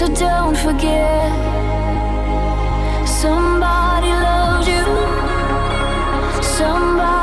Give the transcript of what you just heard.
So don't forget somebody loves you. Somebody